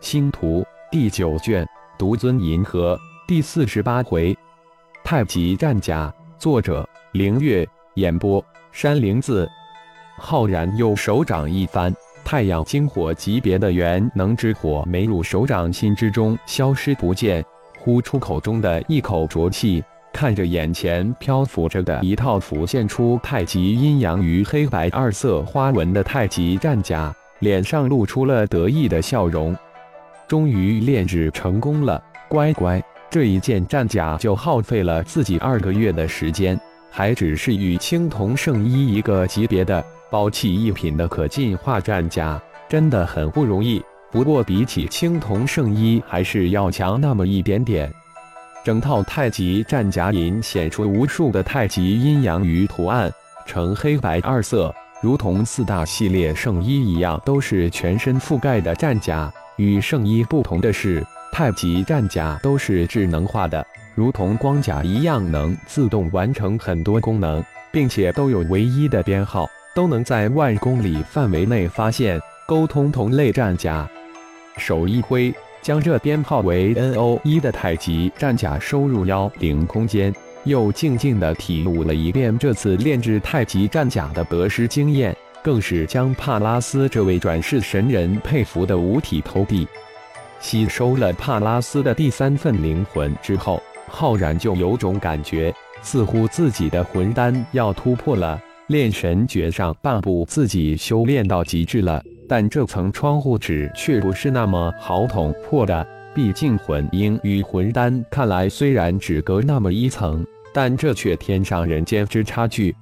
星图第九卷，独尊银河第四十八回，太极战甲。作者：凌月。演播：山灵子。浩然右手掌一翻，太阳精火级别的元能之火没入手掌心之中，消失不见。呼出口中的一口浊气，看着眼前漂浮着的一套浮现出太极阴阳与黑白二色花纹的太极战甲，脸上露出了得意的笑容。终于炼制成功了，乖乖，这一件战甲就耗费了自己二个月的时间，还只是与青铜圣衣一个级别的宝器一品的可进化战甲，真的很不容易。不过比起青铜圣衣，还是要强那么一点点。整套太极战甲隐显出无数的太极阴阳鱼图案，呈黑白二色，如同四大系列圣衣一样，都是全身覆盖的战甲。与圣衣不同的是，太极战甲都是智能化的，如同光甲一样，能自动完成很多功能，并且都有唯一的编号，都能在万公里范围内发现、沟通同类战甲。手一挥，将这编号为 NO 一的太极战甲收入妖灵空间，又静静地体悟了一遍这次炼制太极战甲的得失经验。更是将帕拉斯这位转世神人佩服的五体投地。吸收了帕拉斯的第三份灵魂之后，浩然就有种感觉，似乎自己的魂丹要突破了炼神诀上半步，自己修炼到极致了。但这层窗户纸却不是那么好捅破的，毕竟魂婴与魂丹看来虽然只隔那么一层，但这却天上人间之差距。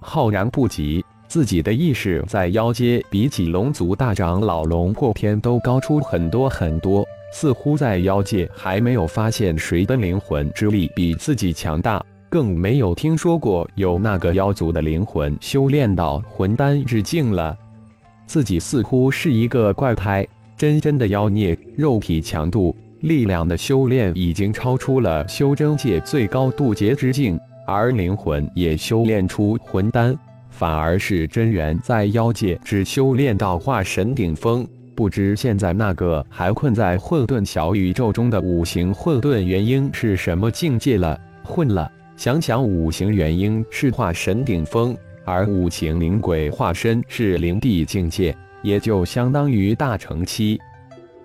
浩然不急。自己的意识在妖界比起龙族大长老龙破天都高出很多很多，似乎在妖界还没有发现谁的灵魂之力比自己强大，更没有听说过有那个妖族的灵魂修炼到魂丹之境了。自己似乎是一个怪胎，真真的妖孽，肉体强度、力量的修炼已经超出了修真界最高渡劫之境，而灵魂也修炼出魂丹。反而是真元在妖界只修炼到化神顶峰，不知现在那个还困在混沌小宇宙中的五行混沌元婴是什么境界了？混了！想想五行元婴是化神顶峰，而五行灵鬼化身是灵帝境界，也就相当于大成期。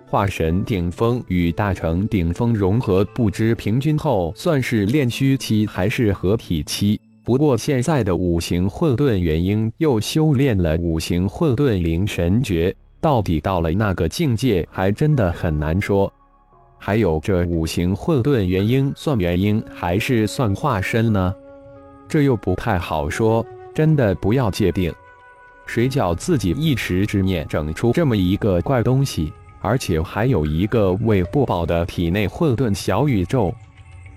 化神顶峰与大成顶峰融合，不知平均后算是炼虚期还是合体期。不过，现在的五行混沌元婴又修炼了五行混沌灵神诀，到底到了那个境界，还真的很难说。还有，这五行混沌元婴算元婴还是算化身呢？这又不太好说。真的不要界定，谁叫自己一时之念整出这么一个怪东西，而且还有一个未不饱的体内混沌小宇宙。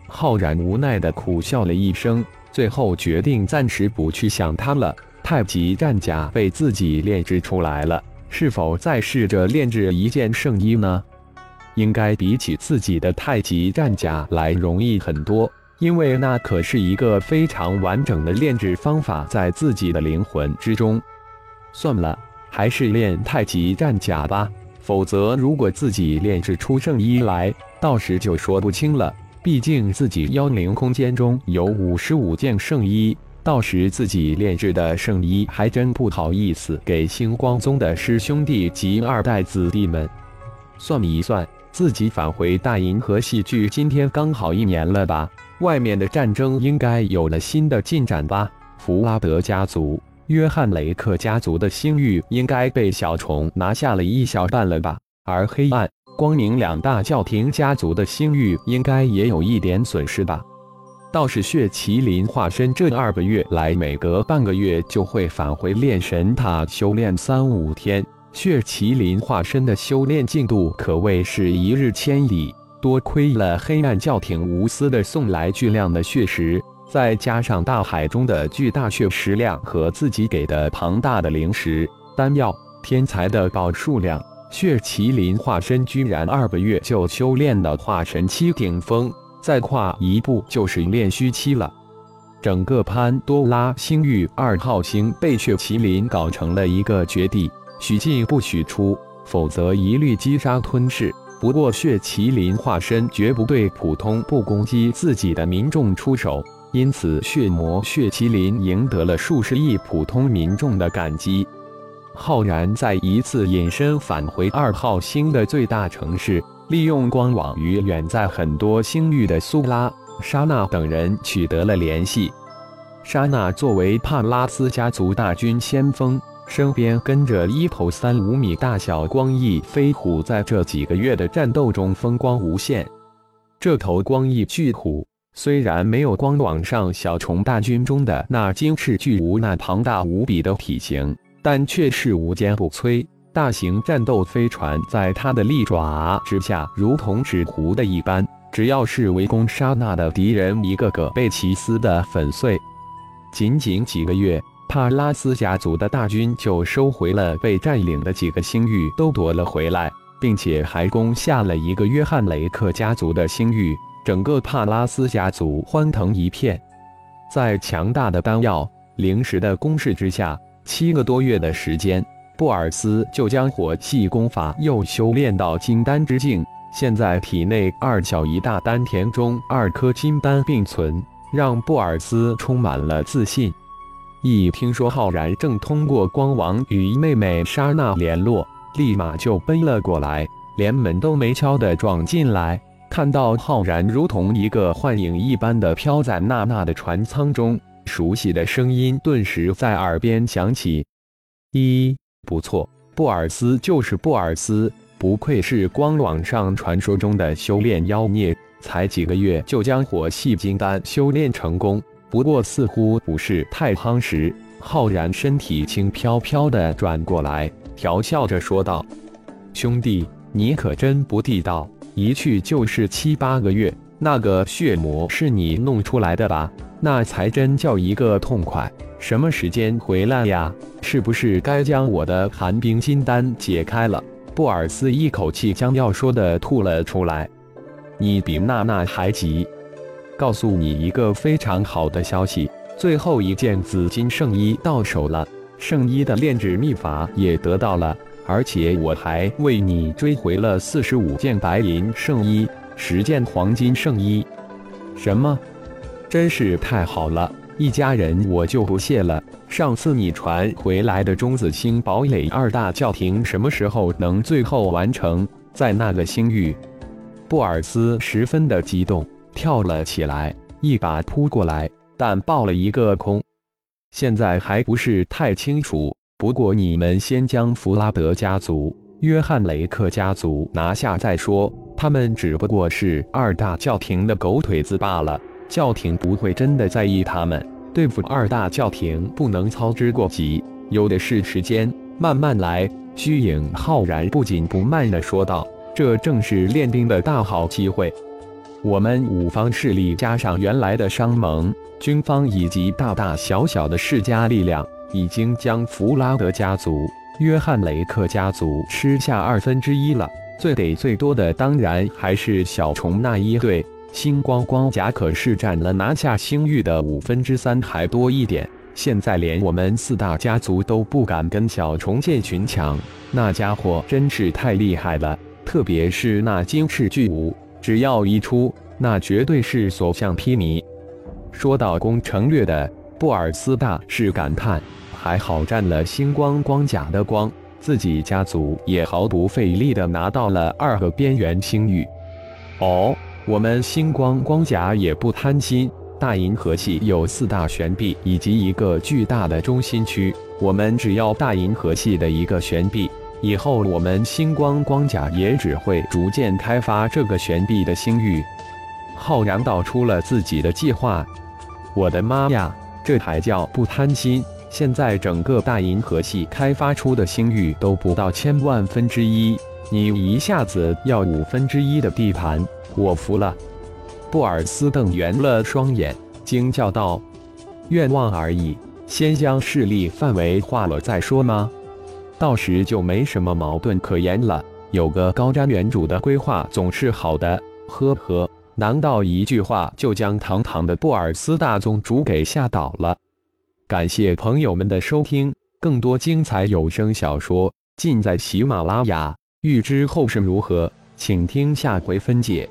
浩然无奈的苦笑了一声。最后决定暂时不去想它了。太极战甲被自己炼制出来了，是否再试着炼制一件圣衣呢？应该比起自己的太极战甲来容易很多，因为那可是一个非常完整的炼制方法，在自己的灵魂之中。算了，还是练太极战甲吧，否则如果自己炼制出圣衣来，到时就说不清了。毕竟自己妖灵空间中有五十五件圣衣，到时自己炼制的圣衣还真不好意思给星光宗的师兄弟及二代子弟们。算一算，自己返回大银河系距今天刚好一年了吧？外面的战争应该有了新的进展吧？弗拉德家族、约翰雷克家族的星域应该被小虫拿下了一小半了吧？而黑暗。光明两大教廷家族的星域应该也有一点损失吧。倒是血麒麟化身这二个月来，每隔半个月就会返回炼神塔修炼三五天。血麒麟化身的修炼进度可谓是一日千里。多亏了黑暗教廷无私的送来巨量的血石，再加上大海中的巨大血石量和自己给的庞大的灵石、丹药、天才的宝数量。血麒麟化身居然二个月就修炼到化神期顶峰，再跨一步就是炼虚期了。整个潘多拉星域二号星被血麒麟搞成了一个绝地，许进不许出。否则一律击杀吞噬。不过血麒麟化身绝不对普通不攻击自己的民众出手，因此血魔血麒麟赢得了数十亿普通民众的感激。浩然再一次隐身返回二号星的最大城市，利用光网与远在很多星域的苏拉、莎娜等人取得了联系。莎娜作为帕拉斯家族大军先锋，身边跟着一头三五米大小光翼飞虎，在这几个月的战斗中风光无限。这头光翼巨虎虽然没有光网上小虫大军中的那金翅巨无那庞大无比的体型。但却是无坚不摧，大型战斗飞船在它的利爪之下如同纸糊的一般，只要是围攻沙那的敌人，一个个被其撕得粉碎。仅仅几个月，帕拉斯家族的大军就收回了被占领的几个星域，都夺了回来，并且还攻下了一个约翰雷克家族的星域，整个帕拉斯家族欢腾一片。在强大的丹药、灵石的攻势之下。七个多月的时间，布尔斯就将火系功法又修炼到金丹之境。现在体内二小一大丹田中二颗金丹并存，让布尔斯充满了自信。一听说浩然正通过光王与妹妹莎娜联络，立马就奔了过来，连门都没敲的撞进来。看到浩然如同一个幻影一般的飘在娜娜的船舱中。熟悉的声音顿时在耳边响起：“一不错，布尔斯就是布尔斯，不愧是光网上传说中的修炼妖孽，才几个月就将火系金丹修炼成功。不过似乎不是太夯实。”浩然身体轻飘飘的转过来，调笑着说道：“兄弟，你可真不地道，一去就是七八个月。那个血魔是你弄出来的吧？”那才真叫一个痛快！什么时间回来呀？是不是该将我的寒冰金丹解开了？布尔斯一口气将要说的吐了出来。你比娜娜还急！告诉你一个非常好的消息，最后一件紫金圣衣到手了，圣衣的炼制秘法也得到了，而且我还为你追回了四十五件白银圣衣，十件黄金圣衣。什么？真是太好了，一家人我就不谢了。上次你传回来的中子星堡垒二大教廷什么时候能最后完成？在那个星域，布尔斯十分的激动，跳了起来，一把扑过来，但爆了一个空。现在还不是太清楚，不过你们先将弗拉德家族、约翰雷克家族拿下再说，他们只不过是二大教廷的狗腿子罢了。教廷不会真的在意他们，对付二大教廷不能操之过急，有的是时间，慢慢来。虚影浩然不紧不慢地说道：“这正是练兵的大好机会。我们五方势力加上原来的商盟、军方以及大大小小的世家力量，已经将弗拉德家族、约翰雷克家族吃下二分之一了。最得最多的，当然还是小虫那一队。”星光光甲可是占了拿下星域的五分之三还多一点，现在连我们四大家族都不敢跟小虫建群抢，那家伙真是太厉害了。特别是那金翅巨舞，只要一出，那绝对是所向披靡。说到攻城略的，布尔斯大是感叹：还好占了星光光甲的光，自己家族也毫不费力的拿到了二个边缘星域。哦。我们星光光甲也不贪心，大银河系有四大悬臂以及一个巨大的中心区，我们只要大银河系的一个悬臂，以后我们星光光甲也只会逐渐开发这个悬臂的星域。浩然道出了自己的计划。我的妈呀，这还叫不贪心？现在整个大银河系开发出的星域都不到千万分之一，你一下子要五分之一的地盘。我服了，布尔斯瞪圆了双眼，惊叫道：“愿望而已，先将势力范围化了再说吗？到时就没什么矛盾可言了。有个高瞻远瞩的规划总是好的。”呵呵，难道一句话就将堂堂的布尔斯大宗主给吓倒了？感谢朋友们的收听，更多精彩有声小说尽在喜马拉雅。欲知后事如何，请听下回分解。